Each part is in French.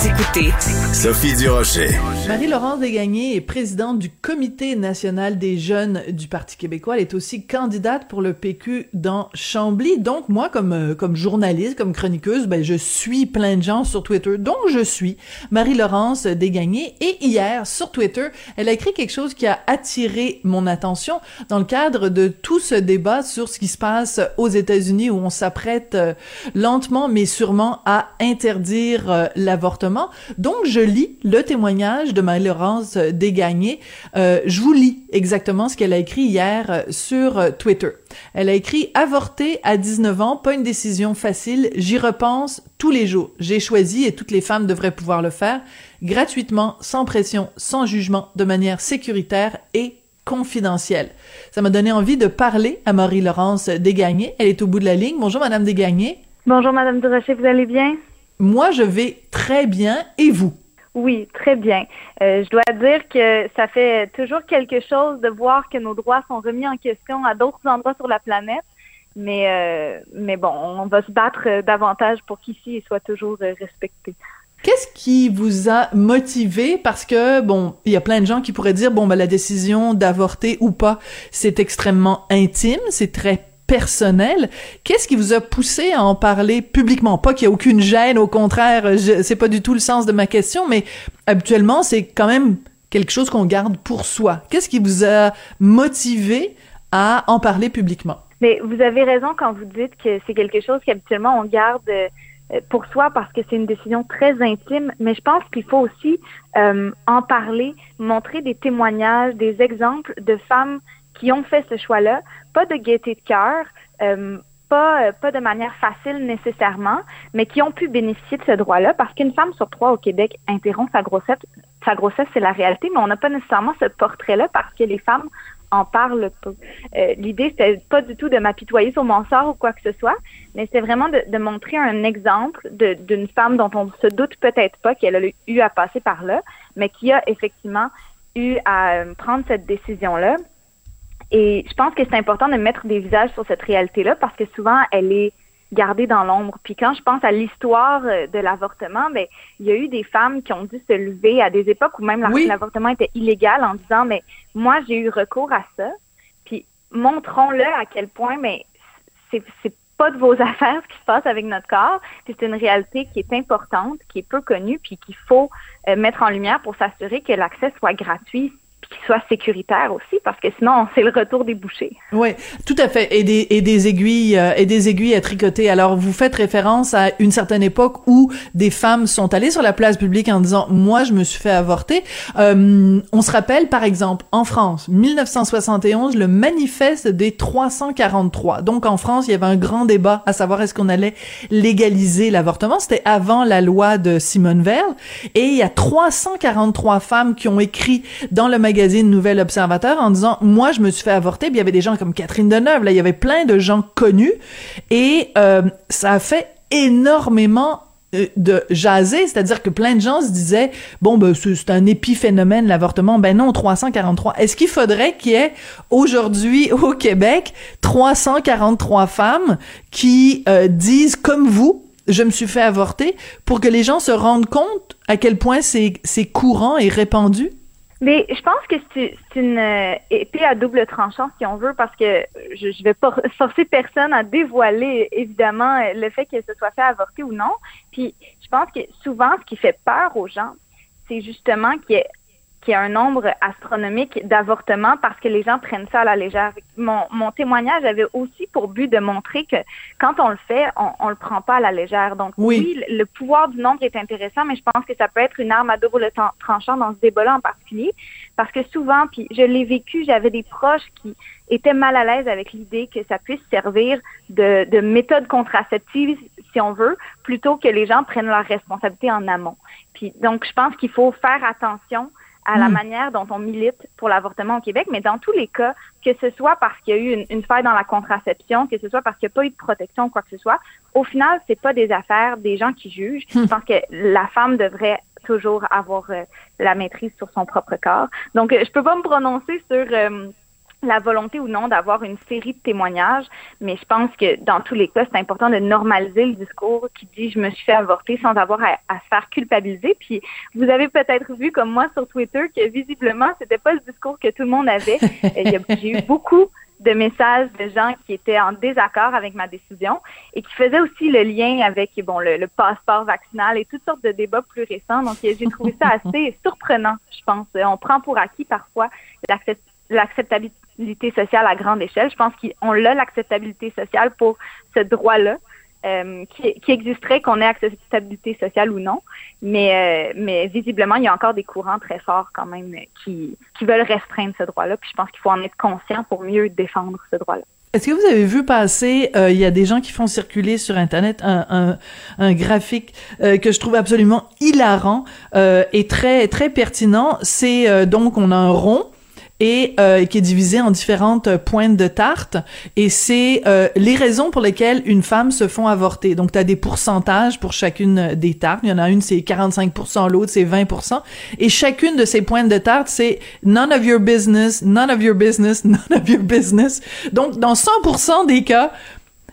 Vous écoutez Sophie Durocher. Marie-Laurence Desgagnés est présidente du Comité national des jeunes du Parti québécois. Elle est aussi candidate pour le PQ dans Chambly. Donc, moi, comme, euh, comme journaliste, comme chroniqueuse, ben, je suis plein de gens sur Twitter. Donc, je suis Marie-Laurence Desgagnés. Et hier, sur Twitter, elle a écrit quelque chose qui a attiré mon attention dans le cadre de tout ce débat sur ce qui se passe aux États-Unis où on s'apprête euh, lentement mais sûrement à interdire euh, l'avortement. Donc, je lis le témoignage de Marie-Laurence Desgagnés. Euh, je vous lis exactement ce qu'elle a écrit hier euh, sur euh, Twitter. Elle a écrit « Avorter à 19 ans, pas une décision facile, j'y repense tous les jours. J'ai choisi et toutes les femmes devraient pouvoir le faire, gratuitement, sans pression, sans jugement, de manière sécuritaire et confidentielle. Ça m'a donné envie de parler à Marie-Laurence Desgagnés. Elle est au bout de la ligne. Bonjour, Madame Desgagnés. Bonjour, Madame Durocher, vous allez bien? Moi, je vais très bien. Et vous? Oui, très bien. Euh, je dois dire que ça fait toujours quelque chose de voir que nos droits sont remis en question à d'autres endroits sur la planète. Mais, euh, mais bon, on va se battre euh, davantage pour qu'ici il soit toujours euh, respecté. Qu'est-ce qui vous a motivé? Parce que, bon, il y a plein de gens qui pourraient dire, bon, ben, la décision d'avorter ou pas, c'est extrêmement intime, c'est très personnel. Qu'est-ce qui vous a poussé à en parler publiquement? Pas qu'il y a aucune gêne, au contraire, c'est pas du tout le sens de ma question, mais habituellement, c'est quand même quelque chose qu'on garde pour soi. Qu'est-ce qui vous a motivé à en parler publiquement? Mais vous avez raison quand vous dites que c'est quelque chose qu'habituellement on garde euh, pour soi parce que c'est une décision très intime, mais je pense qu'il faut aussi euh, en parler, montrer des témoignages, des exemples de femmes qui ont fait ce choix-là, pas de gaieté de cœur, euh, pas, euh, pas de manière facile nécessairement, mais qui ont pu bénéficier de ce droit-là parce qu'une femme sur trois au Québec interrompt sa grossesse. Sa grossesse, c'est la réalité, mais on n'a pas nécessairement ce portrait-là parce que les femmes en parlent peu. Euh, L'idée, c'était pas du tout de m'apitoyer sur mon sort ou quoi que ce soit, mais c'est vraiment de, de montrer un exemple d'une femme dont on se doute peut-être pas qu'elle a eu à passer par là, mais qui a effectivement eu à euh, prendre cette décision-là. Et je pense que c'est important de mettre des visages sur cette réalité-là parce que souvent, elle est gardée dans l'ombre. Puis quand je pense à l'histoire euh, de l'avortement, ben il y a eu des femmes qui ont dû se lever à des époques où même Oui. l'avortement était illégal en disant mais moi j'ai eu recours à ça. Puis montrons-le à quel point mais c'est pas de vos affaires ce qui se passe avec notre corps. Puis c'est une réalité qui est importante, qui est peu connue, puis qu'il faut euh, mettre en lumière pour s'assurer que l'accès soit gratuit puis qu'il soit sécuritaire aussi, parce que sinon, c'est le retour des bouchers. Oui, tout à fait. Et des, et des aiguilles euh, et des aiguilles à tricoter. Alors, vous faites référence à une certaine époque où des femmes sont allées sur la place publique en disant moi je me suis fait avorter. Euh, on se rappelle par exemple en France, 1971, le manifeste des 343. Donc en France, il y avait un grand débat à savoir est-ce qu'on allait légaliser l'avortement. C'était avant la loi de Simone Veil. Et il y a 343 femmes qui ont écrit dans le magazine Nouvel Observateur en disant moi je me suis fait avorter. Il y avait des gens comme Catherine Deneuve. Là, il y avait plein de gens connus et euh, ça a fait énormément euh, de jaser, c'est-à-dire que plein de gens se disaient bon ben c'est un épiphénomène l'avortement. Ben non, 343. Est-ce qu'il faudrait qu'il y ait aujourd'hui au Québec 343 femmes qui euh, disent comme vous je me suis fait avorter pour que les gens se rendent compte à quel point c'est courant et répandu? Mais je pense que c'est une euh, épée à double tranchant, si on veut, parce que je ne vais pas forcer personne à dévoiler, évidemment, le fait que ce soit fait avorter ou non. Puis je pense que souvent, ce qui fait peur aux gens, c'est justement qu'il y ait qu'il y a un nombre astronomique d'avortements parce que les gens prennent ça à la légère. Mon, mon, témoignage avait aussi pour but de montrer que quand on le fait, on, on le prend pas à la légère. Donc oui. le pouvoir du nombre est intéressant, mais je pense que ça peut être une arme à double tranchant dans ce débat-là en particulier, parce que souvent, puis je l'ai vécu, j'avais des proches qui étaient mal à l'aise avec l'idée que ça puisse servir de, de méthode contraceptive, si on veut, plutôt que les gens prennent leurs responsabilités en amont. Puis donc, je pense qu'il faut faire attention à la hmm. manière dont on milite pour l'avortement au Québec, mais dans tous les cas, que ce soit parce qu'il y a eu une, faille dans la contraception, que ce soit parce qu'il n'y a pas eu de protection ou quoi que ce soit, au final, c'est pas des affaires des gens qui jugent. Hmm. Je pense que la femme devrait toujours avoir euh, la maîtrise sur son propre corps. Donc, euh, je peux pas me prononcer sur euh, la volonté ou non d'avoir une série de témoignages, mais je pense que dans tous les cas, c'est important de normaliser le discours qui dit je me suis fait avorter sans avoir à, se faire culpabiliser. Puis vous avez peut-être vu comme moi sur Twitter que visiblement c'était pas le discours que tout le monde avait. J'ai eu beaucoup de messages de gens qui étaient en désaccord avec ma décision et qui faisaient aussi le lien avec bon le, le passeport vaccinal et toutes sortes de débats plus récents. Donc j'ai trouvé ça assez surprenant, je pense. On prend pour acquis parfois l'acceptabilité sociale à grande échelle. Je pense qu'on a l'acceptabilité sociale pour ce droit-là. Euh, qui, existerait qu'on ait acceptabilité sociale ou non. Mais, euh, mais visiblement, il y a encore des courants très forts quand même qui, qui veulent restreindre ce droit-là. Puis je pense qu'il faut en être conscient pour mieux défendre ce droit-là. Est-ce que vous avez vu passer, euh, il y a des gens qui font circuler sur Internet un, un, un graphique que je trouve absolument hilarant et très très pertinent. C'est donc on a un rond et euh, qui est divisé en différentes pointes de tarte et c'est euh, les raisons pour lesquelles une femme se font avorter. Donc tu as des pourcentages pour chacune des tartes, il y en a une c'est 45 l'autre c'est 20% et chacune de ces pointes de tarte c'est none of your business, none of your business, none of your business. Donc dans 100% des cas,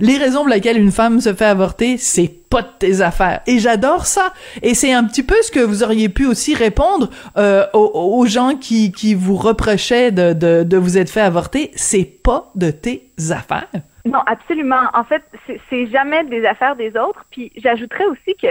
les raisons pour lesquelles une femme se fait avorter, c'est pas de tes affaires. Et j'adore ça. Et c'est un petit peu ce que vous auriez pu aussi répondre euh, aux, gens qui, qui vous reprochaient de, de, de vous être fait avorter. C'est pas de tes affaires. Non, absolument. En fait, c'est jamais des affaires des autres. Puis j'ajouterais aussi que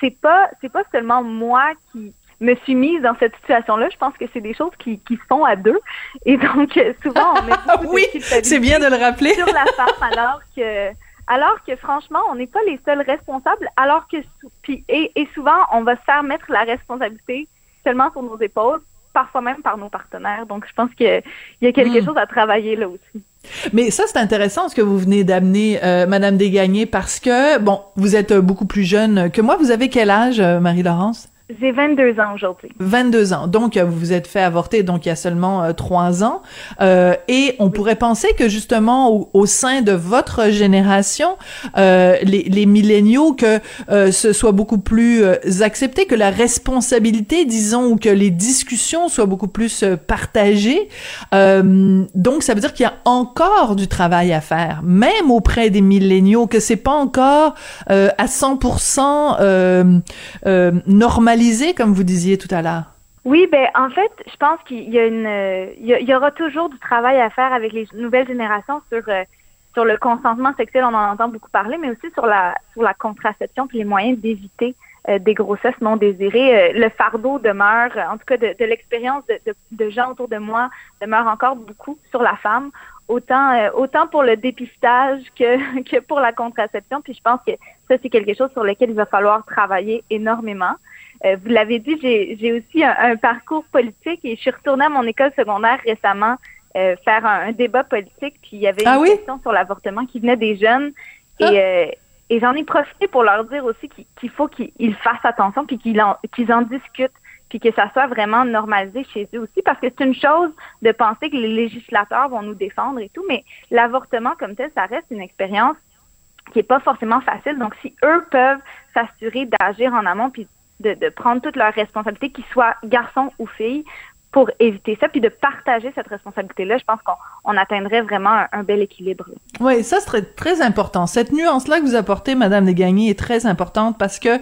c'est pas c'est pas seulement moi qui me suis mise dans cette situation-là. Je pense que c'est des choses qui, qui se font à deux. Et donc, souvent, on met beaucoup oui, c'est bien de le rappeler. sur la femme, alors que, alors que franchement, on n'est pas les seuls responsables, alors que, puis, et, et souvent, on va se faire mettre la responsabilité seulement sur nos épaules, parfois même par nos partenaires. Donc, je pense qu'il y a quelque hmm. chose à travailler là aussi. Mais ça, c'est intéressant ce que vous venez d'amener, euh, Madame Desgagnés, parce que, bon, vous êtes beaucoup plus jeune que moi. Vous avez quel âge, euh, Marie-Laurence? J'ai 22 ans aujourd'hui. 22 ans. Donc, vous vous êtes fait avorter donc il y a seulement euh, trois ans. Euh, et on pourrait penser que justement au, sein de votre génération, euh, les, les milléniaux, que euh, ce soit beaucoup plus euh, accepté, que la responsabilité, disons, ou que les discussions soient beaucoup plus partagées. donc, ça veut dire qu'il y a encore du travail à faire, même auprès des milléniaux, que c'est pas encore à 100% normal comme vous disiez tout à l'heure? Oui, ben en fait, je pense qu'il y a une, il y, aura toujours du travail à faire avec les nouvelles générations sur euh, sur le consentement sexuel, on en entend beaucoup parler, mais aussi sur la sur la contraception puis les moyens d'éviter euh, des grossesses non désirées. Euh, le fardeau demeure, en tout cas de, l'expérience de, de, gens autour de moi, demeure encore beaucoup sur la femme, autant autant pour le dépistage que que pour la contraception. Puis je pense que ça c'est quelque chose sur lequel il va falloir travailler énormément. Euh, vous l'avez dit, j'ai aussi un, parcours politique et je suis retournée à mon école secondaire récemment euh, faire un, débat politique, puis il y avait ah une question sur l'avortement qui venait des jeunes et, ah. euh, et j'en ai profité pour leur dire aussi qu'il faut qu'ils fassent attention puis qu'ils en, en discutent puis que ça soit vraiment normalisé chez eux aussi, parce que c'est une chose de penser que les législateurs vont nous défendre et tout, mais l'avortement comme tel, ça reste une expérience qui est pas forcément facile. Donc, si eux peuvent s'assurer d'agir en amont puis de, de prendre toutes leurs responsabilités, qu'ils soient garçons ou filles, pour éviter ça, puis de partager cette responsabilité-là, je pense qu'on atteindrait vraiment un, bel équilibre. Oui, ça serait très important. Cette nuance-là que vous apportez, Madame Desgagnés, est très importante parce que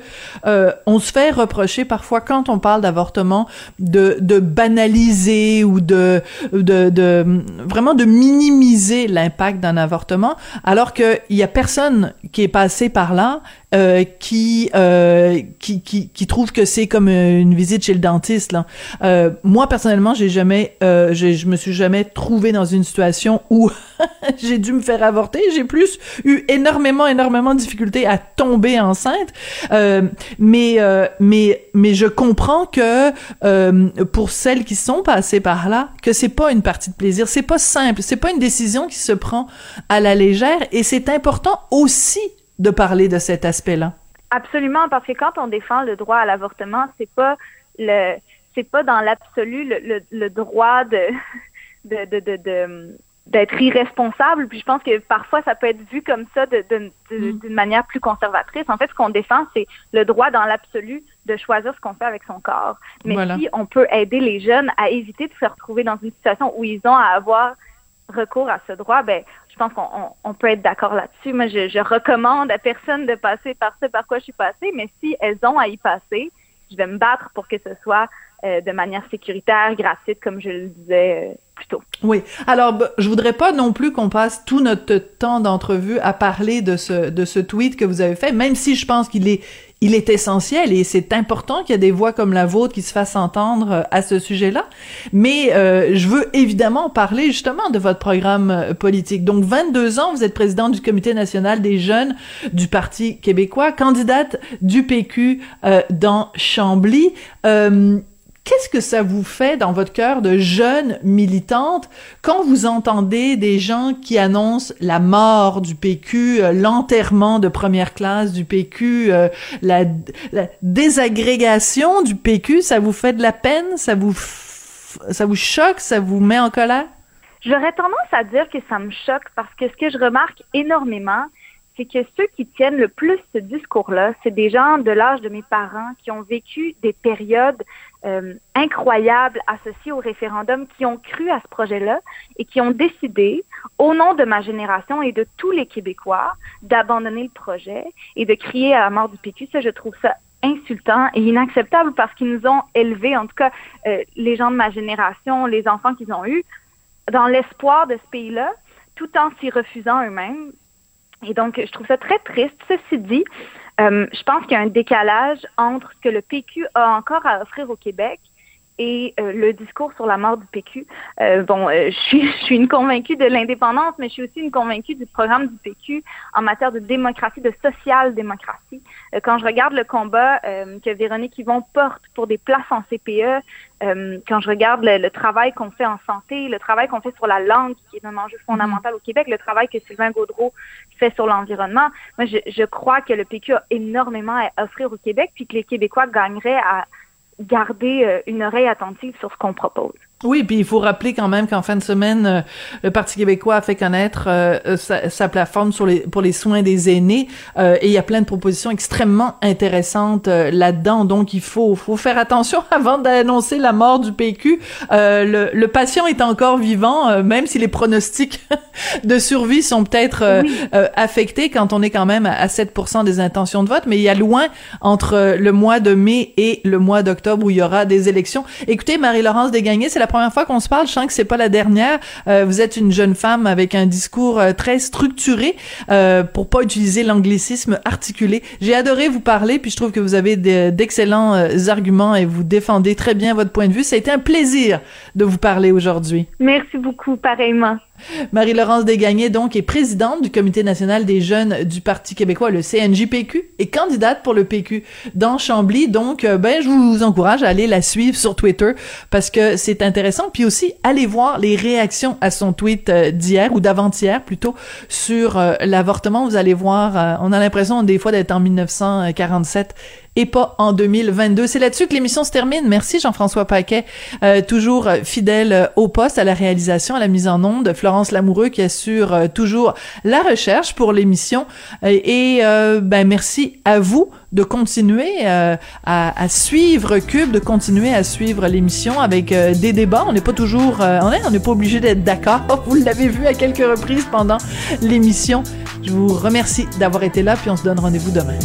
euh, on se fait reprocher parfois quand on parle d'avortement de, de banaliser ou de, de, de vraiment de minimiser l'impact d'un avortement, alors qu'il y a personne qui est passé par là euh, qui, euh, qui, qui qui trouve que c'est comme une visite chez le dentiste. Là. Euh, moi personnellement, j'ai jamais, euh, je me suis jamais trouvé dans une situation où j'ai dû me faire avorter. J'ai plus eu énormément, énormément de difficultés à tomber enceinte. Euh, mais, mais, mais je comprends que pour celles qui sont passées par là, que c'est pas une partie de plaisir. C'est pas simple. C'est pas une décision qui se prend à la légère. Et c'est important aussi de parler de cet aspect-là? Absolument, parce que quand on défend le droit à l'avortement, c'est pas le c'est pas dans l'absolu le, le, droit de de, de, de, d'être irresponsable. Puis je pense que parfois ça peut être vu comme ça de, mm. d'une manière plus conservatrice. En fait, ce qu'on défend, c'est le droit dans l'absolu de choisir ce qu'on fait avec son corps. Mais si on peut aider les jeunes à éviter de se retrouver dans une situation où ils ont à avoir recours à ce droit, ben je pense qu'on peut être d'accord là-dessus. Moi, je, je, recommande à personne de passer par ce par quoi je suis passée, mais si elles ont à y passer, je vais me battre pour que ce soit euh, de manière sécuritaire, gratuite, comme je le disais euh. Oui. Alors, je voudrais pas non plus qu'on passe tout notre temps d'entrevue à parler de ce de ce tweet que vous avez fait, même si je pense qu'il est il est essentiel et c'est important qu'il y ait des voix comme la vôtre qui se fassent entendre euh, à ce sujet-là. Mais euh, je veux évidemment parler justement de votre programme euh, politique. Donc 22 ans, vous êtes présidente du Comité national des jeunes du Parti québécois, candidate du PQ dans Chambly. Qu'est-ce que ça vous fait dans votre cœur de jeune militante quand vous entendez des gens qui annoncent la mort du PQ, euh, l'enterrement de première classe du PQ, euh, la, désagrégation du PQ, ça vous fait de la peine, ça vous ça vous choque, ça vous met en colère? J'aurais tendance à dire que ça me choque parce que ce que je remarque énormément, c'est que ceux qui tiennent le plus ce discours-là, c'est des gens de l'âge de mes parents qui ont vécu des périodes euh, incroyables associées au référendum, qui ont cru à ce projet-là et qui ont décidé, au nom de ma génération et de tous les Québécois, d'abandonner le projet et de crier à la mort du PQ. Ça, je trouve ça insultant et inacceptable parce qu'ils nous ont élevés, en tout cas euh, les gens de ma génération, les enfants qu'ils ont eus, dans l'espoir de ce pays-là, tout en s'y refusant eux-mêmes. Et donc, je trouve ça très triste. Ceci dit, euh, je pense qu'il y a un décalage entre ce que le PQ a encore à offrir au Québec et euh, le discours sur la mort du PQ. Euh, bon, euh, je, suis, je suis une convaincue de l'indépendance, mais je suis aussi une convaincue du programme du PQ en matière de démocratie, de social-démocratie. quand je regarde le combat que Véronique Yvon porte pour des places en CPE, quand je regarde le, travail qu'on fait en santé, le travail qu'on fait sur la langue, qui est un enjeu fondamental au Québec, le travail que Sylvain Gaudreau fait sur l'environnement, moi, je, je crois que le PQ a énormément à offrir au Québec, puis que les Québécois gagneraient à garder euh, une oreille attentive sur ce qu'on propose. Oui, puis il faut rappeler quand même qu'en fin de semaine, euh, le Parti québécois a fait connaître euh, sa, plateforme sur les, pour les soins des aînés euh, et il y a plein de propositions extrêmement intéressantes là-dedans. Donc il faut, faut faire attention avant d'annoncer la mort du PQ. Le, le, patient est encore vivant, même si les pronostics de survie sont peut-être affectés quand on est quand même à 7% des intentions de vote. Mais il y a loin entre le mois de mai et le mois d'octobre où il y aura des élections. Écoutez, Marie-Laurence Desgagnés, c'est la première fois qu'on se parle. Je sens que c'est pas la dernière. Euh, vous êtes une jeune femme avec un discours euh, très structuré, euh, pour pas utiliser l'anglicisme articulé. J'ai adoré vous parler, puis je trouve que vous avez d'excellents euh, arguments et vous défendez très bien votre point de vue. Ça a été un plaisir de vous parler aujourd'hui. Merci beaucoup, pareillement. Marie-Laurence Desgagnés, donc, est présidente du Comité national des jeunes du Parti québécois, le CNJPQ, et candidate pour le PQ dans Chambly. Donc, euh, ben, je vous encourage à aller la suivre sur Twitter parce que c'est intéressant. Puis aussi, allez voir les réactions à son tweet euh, d'hier ou d'avant-hier plutôt sur euh, l'avortement. Vous allez voir, on a l'impression des fois d'être en 1947 et pas en 2022. C'est là-dessus que l'émission se termine. Merci Jean-François Paquet, euh, toujours fidèle au poste, à la réalisation, à la mise en onde. Florence Lamoureux qui assure toujours la recherche pour l'émission. Et ben merci à vous de continuer à, à, suivre Cube, de continuer à suivre l'émission avec des débats. On n'est pas toujours, on n'est pas obligé d'être d'accord. Vous l'avez vu à quelques reprises pendant l'émission. Je vous remercie d'avoir été là, puis on se donne rendez-vous demain.